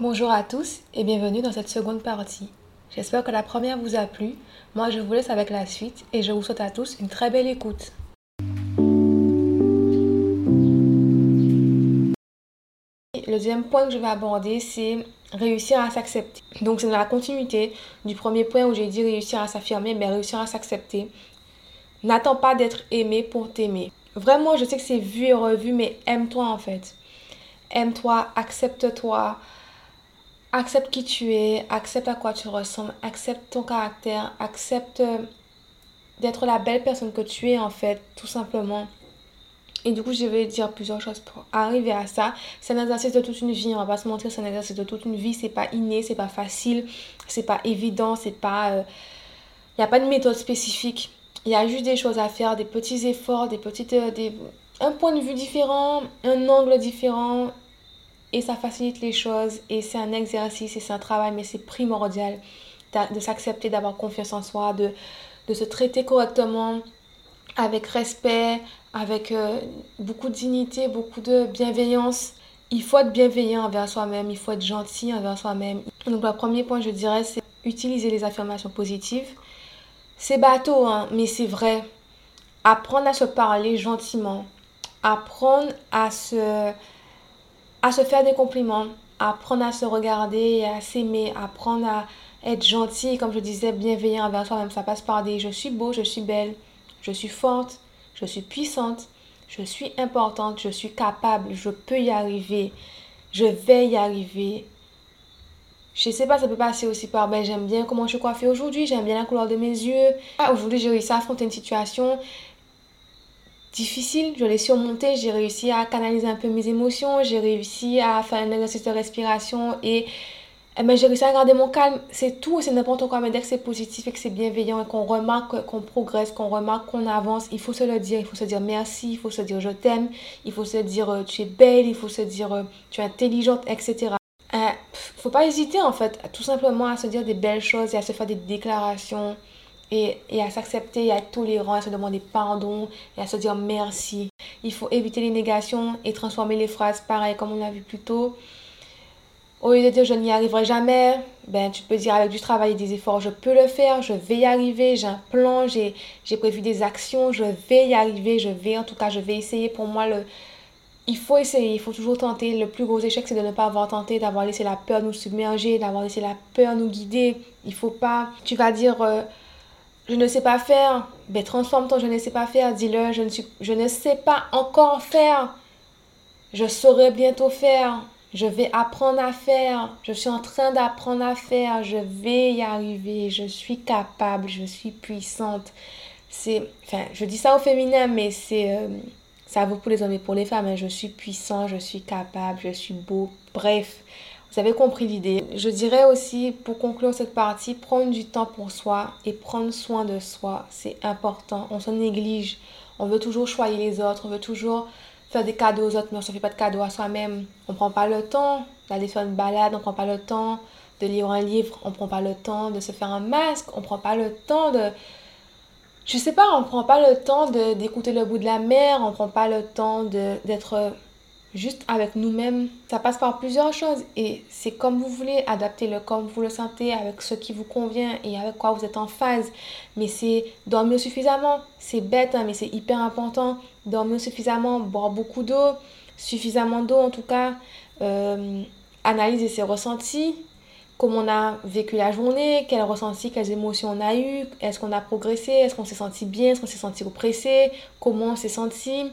Bonjour à tous et bienvenue dans cette seconde partie. J'espère que la première vous a plu. Moi, je vous laisse avec la suite et je vous souhaite à tous une très belle écoute. Le deuxième point que je vais aborder, c'est réussir à s'accepter. Donc, c'est dans la continuité du premier point où j'ai dit réussir à s'affirmer, mais réussir à s'accepter. N'attends pas d'être aimé pour t'aimer. Vraiment, je sais que c'est vu et revu, mais aime-toi en fait. Aime-toi, accepte-toi, accepte qui tu es, accepte à quoi tu ressembles, accepte ton caractère, accepte d'être la belle personne que tu es en fait, tout simplement. Et du coup, je vais dire plusieurs choses pour arriver à ça. C'est un exercice de toute une vie, on va pas se mentir, c'est un exercice de toute une vie. C'est pas inné, c'est pas facile, c'est pas évident, c'est pas. Il euh, n'y a pas de méthode spécifique. Il y a juste des choses à faire, des petits efforts, des petites. Euh, un point de vue différent, un angle différent. Et ça facilite les choses. Et c'est un exercice et c'est un travail, mais c'est primordial de s'accepter, d'avoir confiance en soi, de, de se traiter correctement, avec respect, avec euh, beaucoup de dignité, beaucoup de bienveillance. Il faut être bienveillant envers soi-même, il faut être gentil envers soi-même. Donc le premier point, je dirais, c'est utiliser les affirmations positives. C'est bateau, hein, mais c'est vrai. Apprendre à se parler gentiment. Apprendre à se, à se faire des compliments. Apprendre à se regarder à s'aimer. Apprendre à être gentil, comme je disais, bienveillant envers soi-même. Ça passe par des je suis beau, je suis belle, je suis forte, je suis puissante, je suis importante, je suis capable, je peux y arriver, je vais y arriver. Je sais pas, ça peut passer aussi par ben j'aime bien comment je suis coiffée aujourd'hui, j'aime bien la couleur de mes yeux. Ah, aujourd'hui, j'ai réussi à affronter une situation difficile, je l'ai surmontée, j'ai réussi à canaliser un peu mes émotions, j'ai réussi à faire un exercice de respiration et eh ben, j'ai réussi à garder mon calme. C'est tout, c'est n'importe quoi. Mais dès que c'est positif et que c'est bienveillant et qu'on remarque qu'on progresse, qu'on remarque qu'on avance, il faut se le dire. Il faut se dire merci, il faut se dire je t'aime, il faut se dire euh, tu es belle, il faut se dire euh, tu es intelligente, etc. Euh, faut pas hésiter en fait, tout simplement à se dire des belles choses et à se faire des déclarations et, à s'accepter à être tolérant, à se demander pardon et à se dire merci. Il faut éviter les négations et transformer les phrases pareil comme on l'a vu plus tôt. Au lieu de dire je n'y arriverai jamais, ben, tu peux dire avec du travail et des efforts, je peux le faire, je vais y arriver, j'ai un plan, j'ai prévu des actions, je vais y arriver, je vais, en tout cas, je vais essayer. Pour moi, le, il faut essayer, il faut toujours tenter. Le plus gros échec, c'est de ne pas avoir tenté, d'avoir laissé la peur nous submerger, d'avoir laissé la peur nous guider. Il faut pas, tu vas dire, euh, je ne sais pas faire, ben, transforme ton je ne sais pas faire, dis-le, je, ne sais pas encore faire, je saurai bientôt faire je vais apprendre à faire. Je suis en train d'apprendre à faire. Je vais y arriver. Je suis capable. Je suis puissante. C'est, enfin, je dis ça au féminin, mais c'est, euh, ça vaut pour les hommes et pour les femmes. Hein. Je suis puissant. Je suis capable. Je suis beau. Bref, vous avez compris l'idée. Je dirais aussi, pour conclure cette partie, prendre du temps pour soi et prendre soin de soi, c'est important. On se néglige. On veut toujours choyer les autres. On veut toujours faire des cadeaux aux autres, mais on ne se fait pas de cadeaux à soi-même. On ne prend pas le temps d'aller faire une balade, on ne prend pas le temps de lire un livre, on ne prend pas le temps de se faire un masque, on ne prend pas le temps de... Je sais pas, on ne prend pas le temps d'écouter le bout de la mer, on ne prend pas le temps d'être juste avec nous-mêmes. Ça passe par plusieurs choses et c'est comme vous voulez, adapter-le comme vous le sentez, avec ce qui vous convient et avec quoi vous êtes en phase. Mais c'est dormir suffisamment. C'est bête, hein, mais c'est hyper important. Dormir suffisamment, boire beaucoup d'eau, suffisamment d'eau en tout cas. Euh, analyser ses ressentis, comment on a vécu la journée, quels ressentis, quelles émotions on a eu, est-ce qu'on a progressé, est-ce qu'on s'est senti bien, est-ce qu'on s'est senti oppressé, comment on s'est senti.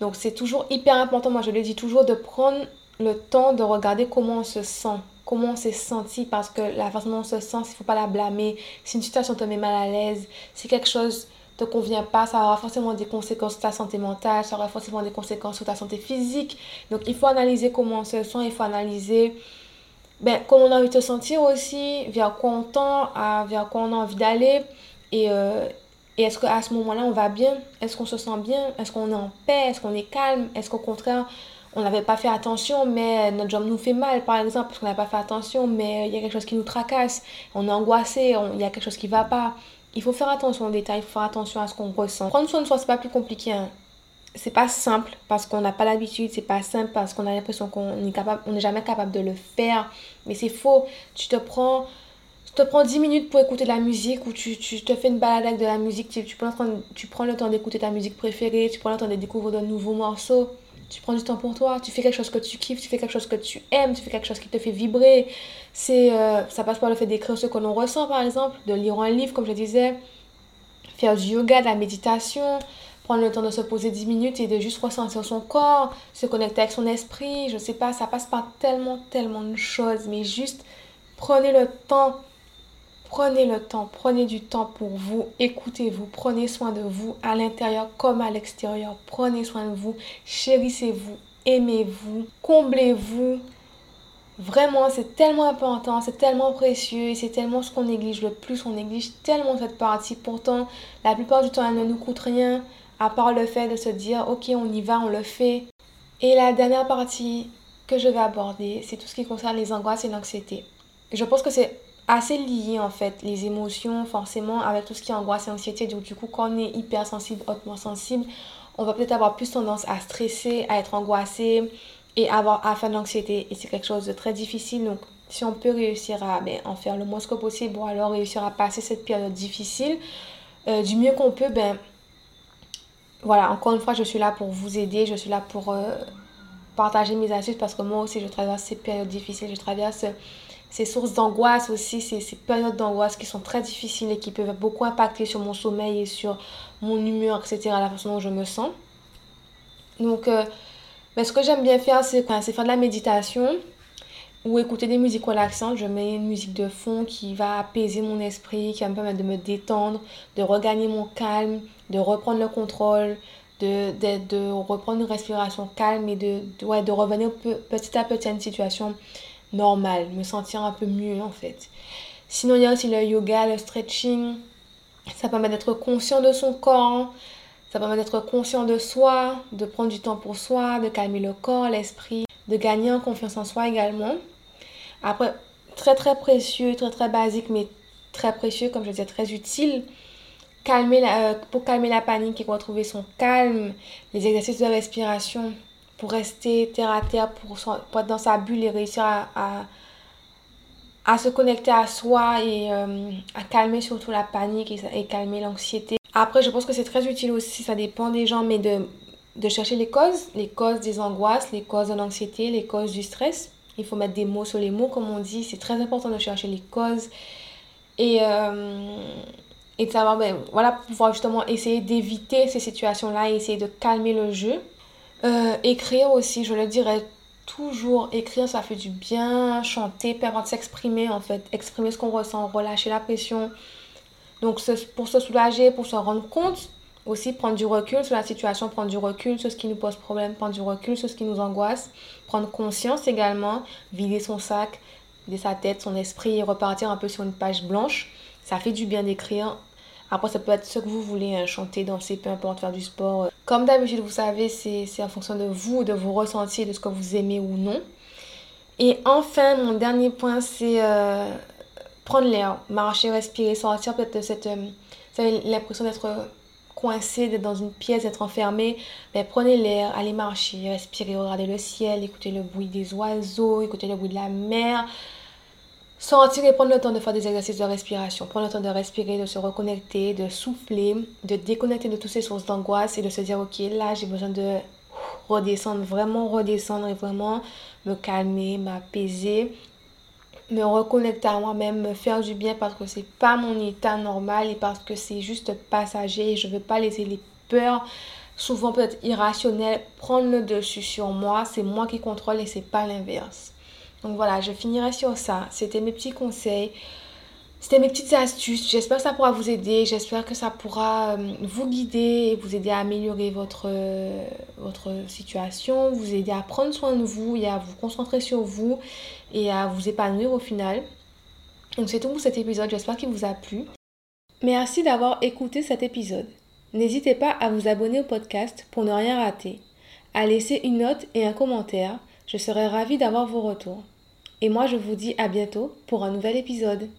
Donc c'est toujours hyper important, moi je le dis toujours, de prendre le temps de regarder comment on se sent, comment on s'est senti, parce que la façon dont on se sent, il ne faut pas la blâmer. Si une situation te met mal à l'aise, si quelque chose te convient pas, ça aura forcément des conséquences sur ta santé mentale, ça aura forcément des conséquences sur ta santé physique. Donc il faut analyser comment on se sent, il faut analyser ben, comment on a envie de se sentir aussi, vers quoi on tend, vers quoi on a envie d'aller. Et, euh, et est-ce qu'à ce, moment-là, on va bien? Est-ce qu'on se sent bien? Est-ce qu'on est en paix? Est-ce qu'on est calme? Est-ce qu'au contraire, on n'avait pas fait attention, mais notre jambe nous fait mal, par exemple, parce qu'on n'a pas fait attention, mais il y a quelque chose qui nous tracasse, on est angoissé, il y a quelque chose qui ne va pas. Il faut faire attention aux détails, il faut faire attention à ce qu'on ressent. Prendre soin de soi, c'est pas plus compliqué. Hein. c'est pas simple parce qu'on n'a pas l'habitude, c'est pas simple parce qu'on a l'impression qu'on n'est jamais capable de le faire. Mais c'est faux. Tu te prends, tu te prends 10 minutes pour écouter de la musique ou tu, tu te fais une balade avec de la musique. Tu, tu, prends, tu prends le temps d'écouter ta musique préférée, tu prends le temps de découvrir de nouveaux morceaux. Tu prends du temps pour toi, tu fais quelque chose que tu kiffes, tu fais quelque chose que tu aimes, tu fais quelque chose qui te fait vibrer. Euh, ça passe par le fait d'écrire ce que l'on ressent, par exemple, de lire un livre, comme je disais, faire du yoga, de la méditation, prendre le temps de se poser 10 minutes et de juste ressentir son corps, se connecter avec son esprit, je sais pas, ça passe par tellement, tellement de choses, mais juste prenez le temps, prenez le temps, prenez du temps pour vous, écoutez-vous, prenez soin de vous à l'intérieur comme à l'extérieur, prenez soin de vous, chérissez-vous, aimez-vous, comblez-vous. Vraiment, c'est tellement important, c'est tellement précieux, c'est tellement ce qu'on néglige le plus, on néglige tellement cette partie. Pourtant, la plupart du temps, elle ne nous coûte rien à part le fait de se dire ok on y va, on le fait. Et la dernière partie que je vais aborder, c'est tout ce qui concerne les angoisses et l'anxiété. Je pense que c'est assez lié en fait, les émotions forcément avec tout ce qui est angoisse et anxiété. Donc du coup quand on est hypersensible, hautement sensible, on va peut-être avoir plus tendance à stresser, à être angoissé et avoir à faire de l'anxiété. Et c'est quelque chose de très difficile. Donc si on peut réussir à ben, en faire le moins que possible ou alors réussir à passer cette période difficile, euh, du mieux qu'on peut, ben, voilà, encore une fois, je suis là pour vous aider, je suis là pour euh, partager mes astuces parce que moi aussi, je traverse ces périodes difficiles, je traverse ces sources d'angoisse aussi, ces, ces périodes d'angoisse qui sont très difficiles et qui peuvent beaucoup impacter sur mon sommeil et sur mon humeur, etc., la façon dont je me sens. Donc, euh, mais ce que j'aime bien faire, c'est faire de la méditation ou écouter des musiques relaxantes. Je mets une musique de fond qui va apaiser mon esprit, qui va me permettre de me détendre, de regagner mon calme, de reprendre le contrôle, de, de, de reprendre une respiration calme et de, ouais, de revenir petit à petit à une situation normale, me sentir un peu mieux en fait. Sinon, il y a aussi le yoga, le stretching. Ça permet d'être conscient de son corps. Ça permet d'être conscient de soi, de prendre du temps pour soi, de calmer le corps, l'esprit, de gagner en confiance en soi également. Après, très très précieux, très très basique, mais très précieux, comme je disais, très utile. Calmer la, euh, pour calmer la panique et retrouver son calme, les exercices de respiration pour rester terre à terre, pour, être dans sa bulle et réussir à, à, se connecter à soi et euh, à calmer surtout la panique et, calmer l'anxiété. Après, je pense que c'est très utile aussi, ça dépend des gens, mais de, de chercher les causes, les causes des angoisses, les causes de l'anxiété, les causes du stress il faut mettre des mots sur les mots, comme on dit. C'est très important de chercher les causes. Et, euh, et de savoir, ben, voilà, pouvoir justement essayer d'éviter ces situations-là et essayer de calmer le jeu. Euh, écrire aussi, je le dirais toujours, écrire, ça fait du bien. Chanter, permettre de s'exprimer, en fait. Exprimer ce qu'on ressent, relâcher la pression. Donc, pour se soulager, pour se rendre compte aussi prendre du recul sur la situation, prendre du recul sur ce qui nous pose problème, prendre du recul sur ce qui nous angoisse, prendre conscience également, vider son sac, vider sa tête, son esprit et repartir un peu sur une page blanche. Ça fait du bien d'écrire. Après, ça peut être ce que vous voulez, hein, chanter, danser, peu importe, faire du sport. Comme d'habitude, vous savez, c'est en fonction de vous, de vos ressentis, de ce que vous aimez ou non. Et enfin, mon dernier point, c'est euh, prendre l'air, marcher, respirer, sortir peut-être de cette... Euh, vous avez l'impression d'être coincé, d'être dans une pièce, d'être enfermé, mais prenez l'air, allez marcher, respirez, regardez le ciel, écoutez le bruit des oiseaux, écoutez le bruit de la mer. Sortir et prendre le temps de faire des exercices de respiration. Prendre le temps de respirer, de se reconnecter, de souffler, de déconnecter de toutes ces sources d'angoisse et de se dire, ok, là j'ai besoin de redescendre, vraiment redescendre et vraiment me calmer, m'apaiser me reconnecter à moi-même, me faire du bien parce que c'est pas mon état normal et parce que c'est juste passager et je veux pas laisser les peurs souvent peut-être irrationnelles prendre le dessus sur moi, c'est moi qui contrôle et c'est pas l'inverse. Donc voilà, je finirai sur ça. C'était mes petits conseils. C'était mes petites astuces. J'espère que ça pourra vous aider. J'espère que ça pourra euh, vous guider et vous aider à améliorer votre, euh, votre situation, vous aider à prendre soin de vous et à vous concentrer sur vous et à vous épanouir au final. Donc c'est tout pour cet épisode. J'espère qu'il vous a plu. Merci d'avoir écouté cet épisode. N'hésitez pas à vous abonner au podcast pour ne rien rater, à laisser une note et un commentaire. Je serai ravie d'avoir vos retours. Et moi, je vous dis à bientôt pour un nouvel épisode.